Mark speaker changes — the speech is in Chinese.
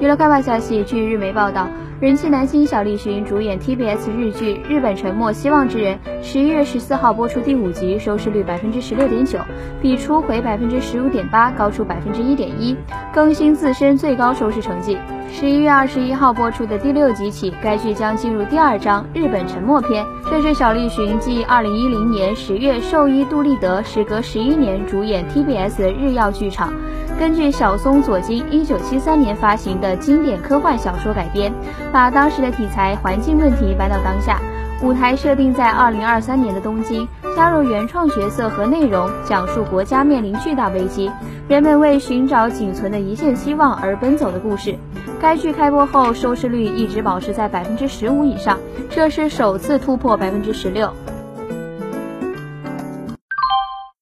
Speaker 1: 娱乐快报消息，据日媒报道，人气男星小栗旬主演 TBS 日剧《日本沉没希望之人》，十一月十四号播出第五集，收视率百分之十六点九，比初回百分之十五点八高出百分之一点一，更新自身最高收视成绩。十一月二十一号播出的第六集起，该剧将进入第二章《日本沉没篇》，这是小栗旬继二零一零年十月寿衣杜立德时隔十一年主演 TBS 日曜剧场。根据小松左京一九七三年发行的经典科幻小说改编，把当时的题材环境问题搬到当下，舞台设定在二零二三年的东京，加入原创角色和内容，讲述国家面临巨大危机，人们为寻找仅存的一线希望而奔走的故事。该剧开播后收视率一直保持在百分之十五以上，这是首次突破百分之十六。